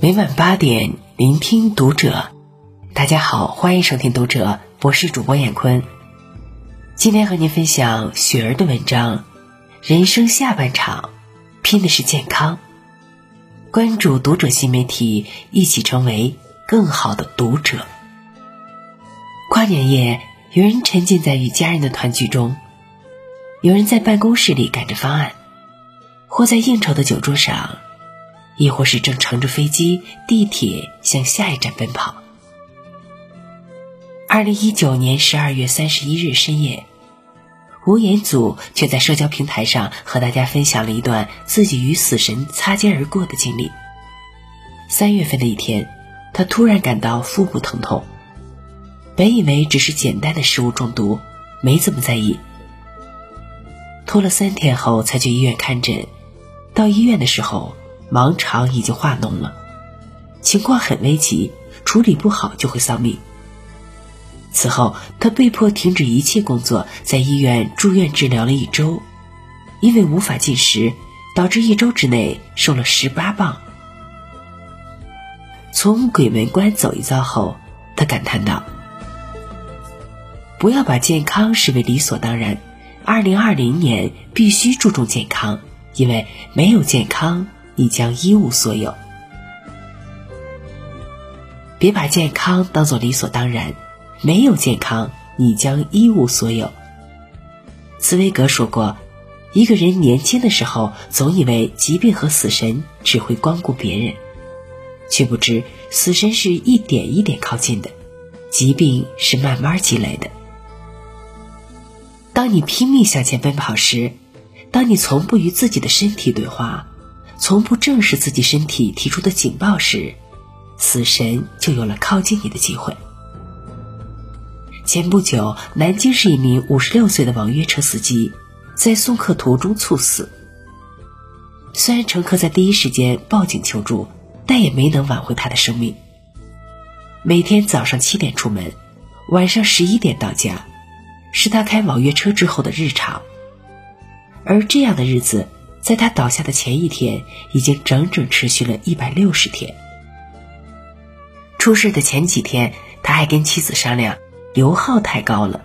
每晚八点，聆听读者。大家好，欢迎收听读者，我是主播闫坤。今天和您分享雪儿的文章。人生下半场，拼的是健康。关注读者新媒体，一起成为更好的读者。跨年夜，有人沉浸在与家人的团聚中，有人在办公室里赶着方案，或在应酬的酒桌上，亦或是正乘着飞机、地铁向下一站奔跑。二零一九年十二月三十一日深夜。吴彦祖却在社交平台上和大家分享了一段自己与死神擦肩而过的经历。三月份的一天，他突然感到腹部疼痛，本以为只是简单的食物中毒，没怎么在意。拖了三天后才去医院看诊，到医院的时候，盲肠已经化脓了，情况很危急，处理不好就会丧命。此后，他被迫停止一切工作，在医院住院治疗了一周。因为无法进食，导致一周之内瘦了十八磅。从鬼门关走一遭后，他感叹道：“不要把健康视为理所当然。二零二零年必须注重健康，因为没有健康，你将一无所有。别把健康当做理所当然。”没有健康，你将一无所有。茨威格说过：“一个人年轻的时候，总以为疾病和死神只会光顾别人，却不知死神是一点一点靠近的，疾病是慢慢积累的。当你拼命向前奔跑时，当你从不与自己的身体对话，从不正视自己身体提出的警报时，死神就有了靠近你的机会。”前不久，南京市一名五十六岁的网约车司机在送客途中猝死。虽然乘客在第一时间报警求助，但也没能挽回他的生命。每天早上七点出门，晚上十一点到家，是他开网约车之后的日常。而这样的日子，在他倒下的前一天，已经整整持续了一百六十天。出事的前几天，他还跟妻子商量。油耗太高了，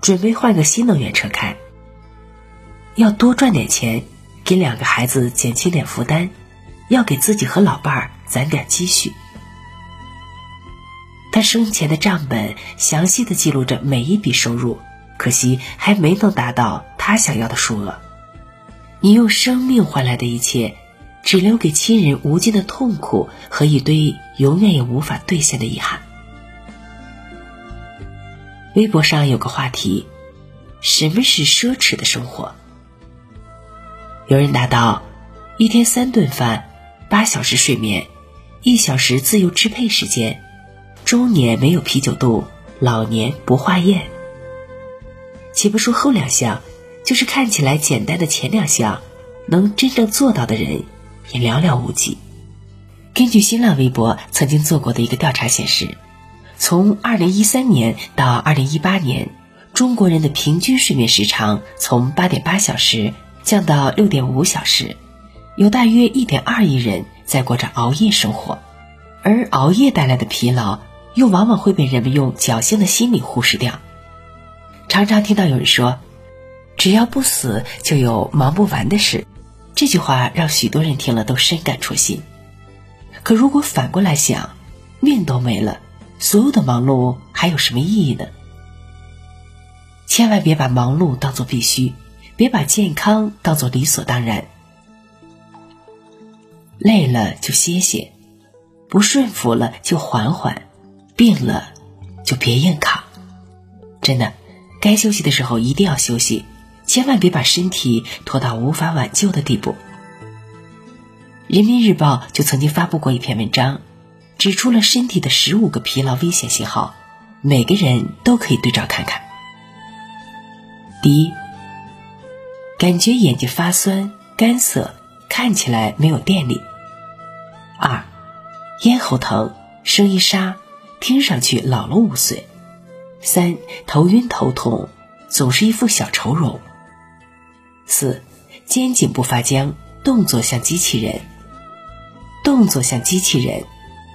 准备换个新能源车开。要多赚点钱，给两个孩子减轻点负担，要给自己和老伴儿攒点积蓄。他生前的账本详细的记录着每一笔收入，可惜还没能达到他想要的数额。你用生命换来的一切，只留给亲人无尽的痛苦和一堆永远也无法兑现的遗憾。微博上有个话题：什么是奢侈的生活？有人答道：一天三顿饭，八小时睡眠，一小时自由支配时间，中年没有啤酒肚，老年不化验。且不说后两项，就是看起来简单的前两项，能真正做到的人也寥寥无几。根据新浪微博曾经做过的一个调查显示。从二零一三年到二零一八年，中国人的平均睡眠时长从八点八小时降到六点五小时，有大约一点二亿人在过着熬夜生活，而熬夜带来的疲劳又往往会被人们用侥幸的心理忽视掉。常常听到有人说：“只要不死，就有忙不完的事。”这句话让许多人听了都深感戳心。可如果反过来想，命都没了。所有的忙碌还有什么意义呢？千万别把忙碌当做必须，别把健康当做理所当然。累了就歇歇，不顺服了就缓缓，病了就别硬扛。真的，该休息的时候一定要休息，千万别把身体拖到无法挽救的地步。人民日报就曾经发布过一篇文章。指出了身体的十五个疲劳危险信号，每个人都可以对照看看。第一，感觉眼睛发酸、干涩，看起来没有电力；二，咽喉疼、声音沙，听上去老了五岁；三，头晕头痛，总是一副小愁容；四，肩颈不发僵，动作像机器人。动作像机器人。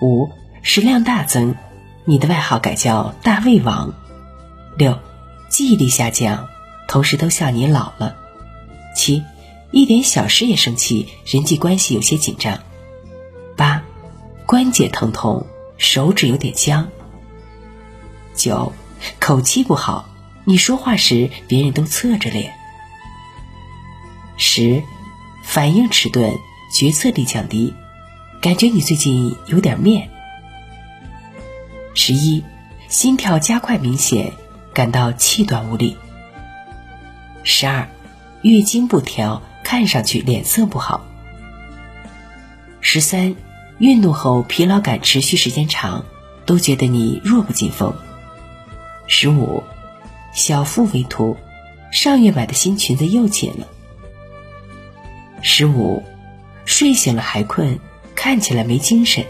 五，食量大增，你的外号改叫大胃王。六，记忆力下降，同事都笑你老了。七，一点小事也生气，人际关系有些紧张。八，关节疼痛，手指有点僵。九，口气不好，你说话时别人都侧着脸。十，反应迟钝，决策力降低，感觉你最近有点面。十一，心跳加快明显，感到气短无力。十二，月经不调，看上去脸色不好。十三，运动后疲劳感持续时间长，都觉得你弱不禁风。十五，小腹微凸，上月买的新裙子又紧了。十五，睡醒了还困，看起来没精神。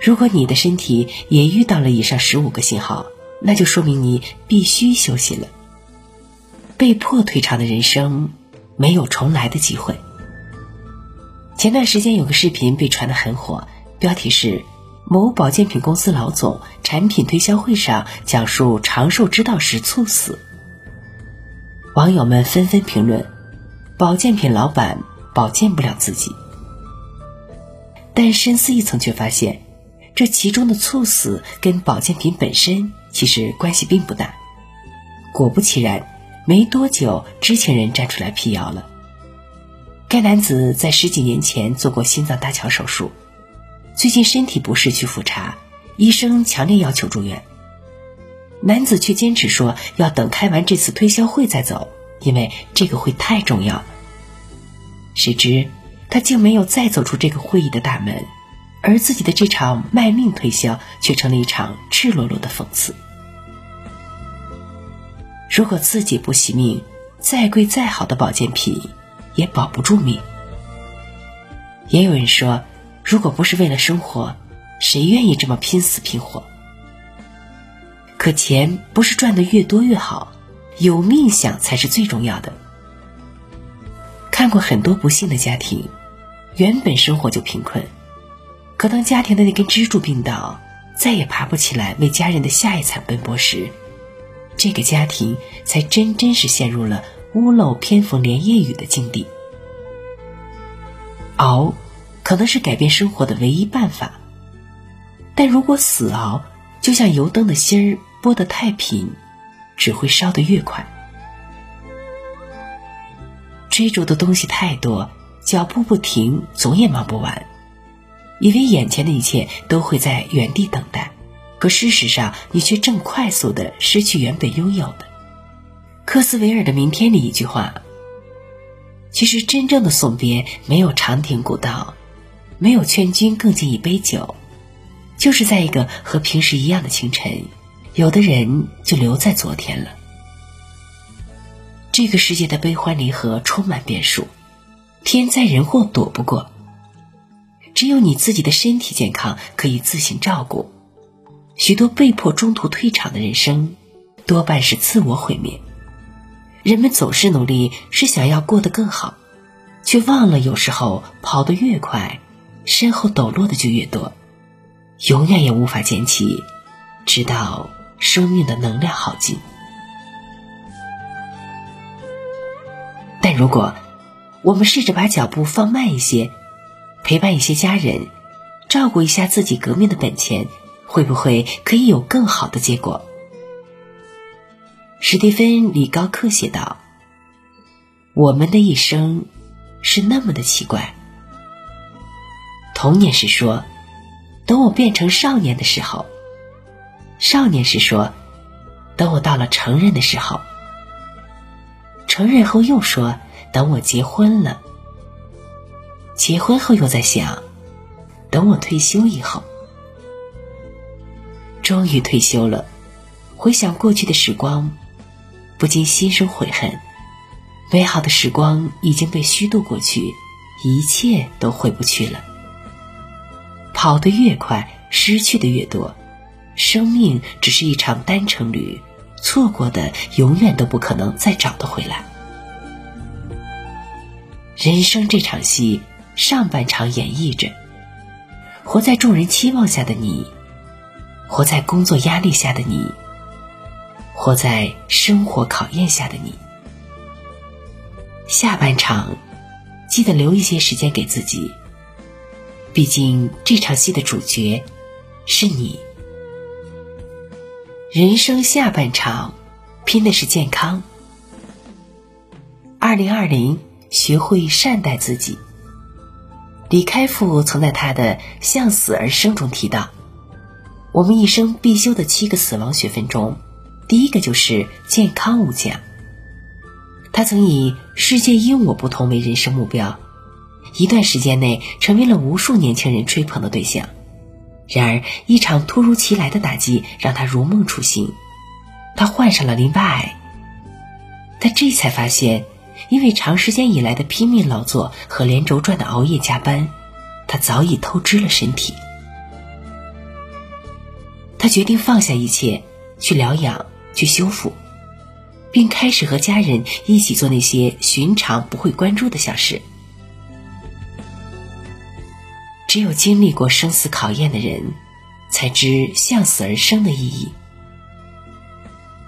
如果你的身体也遇到了以上十五个信号，那就说明你必须休息了。被迫退场的人生，没有重来的机会。前段时间有个视频被传得很火，标题是。某保健品公司老总产品推销会上讲述长寿之道时猝死，网友们纷纷评论：“保健品老板保健不了自己。”但深思一层，却发现这其中的猝死跟保健品本身其实关系并不大。果不其然，没多久，知情人站出来辟谣了。该男子在十几年前做过心脏搭桥手术。最近身体不适去复查，医生强烈要求住院。男子却坚持说要等开完这次推销会再走，因为这个会太重要了。谁知他竟没有再走出这个会议的大门，而自己的这场卖命推销却成了一场赤裸裸的讽刺。如果自己不惜命，再贵再好的保健品也保不住命。也有人说。如果不是为了生活，谁愿意这么拼死拼活？可钱不是赚的越多越好，有命想才是最重要的。看过很多不幸的家庭，原本生活就贫困，可当家庭的那根支柱病倒，再也爬不起来为家人的下一餐奔波时，这个家庭才真真是陷入了屋漏偏逢连夜雨的境地。熬。可能是改变生活的唯一办法，但如果死熬，就像油灯的芯儿拨得太频，只会烧得越快。追逐的东西太多，脚步不停，总也忙不完。以为眼前的一切都会在原地等待，可事实上，你却正快速的失去原本拥有的。科斯维尔的《明天》里一句话：“其实真正的送别，没有长亭古道。”没有劝君更尽一杯酒，就是在一个和平时一样的清晨，有的人就留在昨天了。这个世界的悲欢离合充满变数，天灾人祸躲不过。只有你自己的身体健康可以自行照顾。许多被迫中途退场的人生，多半是自我毁灭。人们总是努力是想要过得更好，却忘了有时候跑得越快。身后抖落的就越多，永远也无法捡起，直到生命的能量耗尽。但如果我们试着把脚步放慢一些，陪伴一些家人，照顾一下自己革命的本钱，会不会可以有更好的结果？史蒂芬·李高克写道：“我们的一生是那么的奇怪。”童年时说：“等我变成少年的时候。”少年时说：“等我到了成人的时候。”成人后又说：“等我结婚了。”结婚后又在想：“等我退休以后。”终于退休了，回想过去的时光，不禁心生悔恨。美好的时光已经被虚度过去，一切都回不去了。跑得越快，失去的越多。生命只是一场单程旅，错过的永远都不可能再找得回来。人生这场戏，上半场演绎着活在众人期望下的你，活在工作压力下的你，活在生活考验下的你。下半场，记得留一些时间给自己。毕竟这场戏的主角是你。人生下半场，拼的是健康。二零二零，学会善待自己。李开复曾在他的《向死而生》中提到，我们一生必修的七个死亡学分中，第一个就是健康无价。他曾以“世界因我不同”为人生目标。一段时间内，成为了无数年轻人追捧的对象。然而，一场突如其来的打击让他如梦初醒，他患上了淋巴癌。他这才发现，因为长时间以来的拼命劳作和连轴转的熬夜加班，他早已透支了身体。他决定放下一切，去疗养，去修复，并开始和家人一起做那些寻常不会关注的小事。只有经历过生死考验的人，才知向死而生的意义。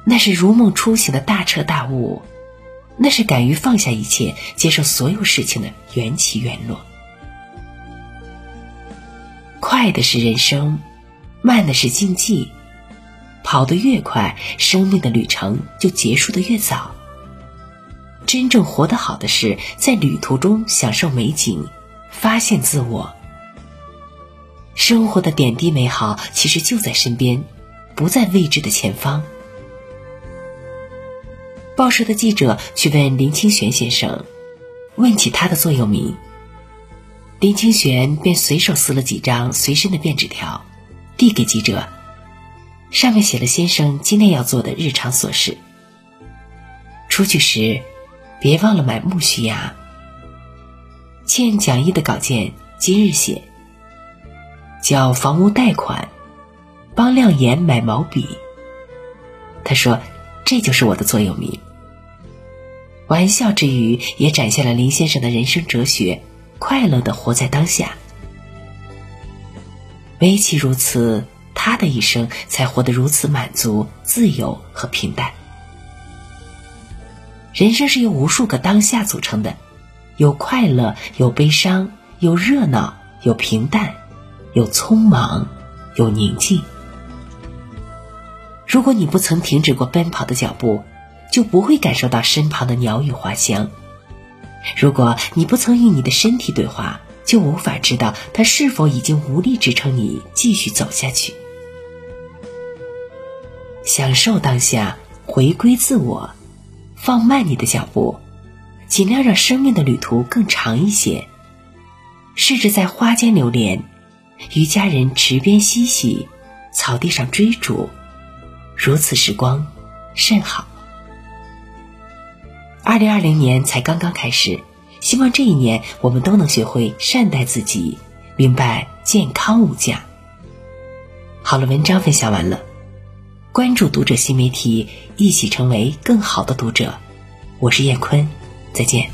那是如梦初醒的大彻大悟，那是敢于放下一切、接受所有事情的缘起缘落。快的是人生，慢的是竞技。跑得越快，生命的旅程就结束的越早。真正活得好的是在旅途中享受美景，发现自我。生活的点滴美好，其实就在身边，不在未知的前方。报社的记者去问林清玄先生，问起他的座右铭，林清玄便随手撕了几张随身的便纸条，递给记者，上面写了先生今天要做的日常琐事。出去时，别忘了买木须芽。欠讲义的稿件，今日写。叫房屋贷款，帮亮言买毛笔。他说：“这就是我的座右铭。”玩笑之余，也展现了林先生的人生哲学：快乐的活在当下。唯其如此，他的一生才活得如此满足、自由和平淡。人生是由无数个当下组成的，有快乐，有悲伤，有热闹，有平淡。有匆忙，有宁静。如果你不曾停止过奔跑的脚步，就不会感受到身旁的鸟语花香；如果你不曾与你的身体对话，就无法知道它是否已经无力支撑你继续走下去。享受当下，回归自我，放慢你的脚步，尽量让生命的旅途更长一些。试着在花间流连。与家人池边嬉戏，草地上追逐，如此时光甚好。二零二零年才刚刚开始，希望这一年我们都能学会善待自己，明白健康无价。好了，文章分享完了，关注读者新媒体，一起成为更好的读者。我是燕坤，再见。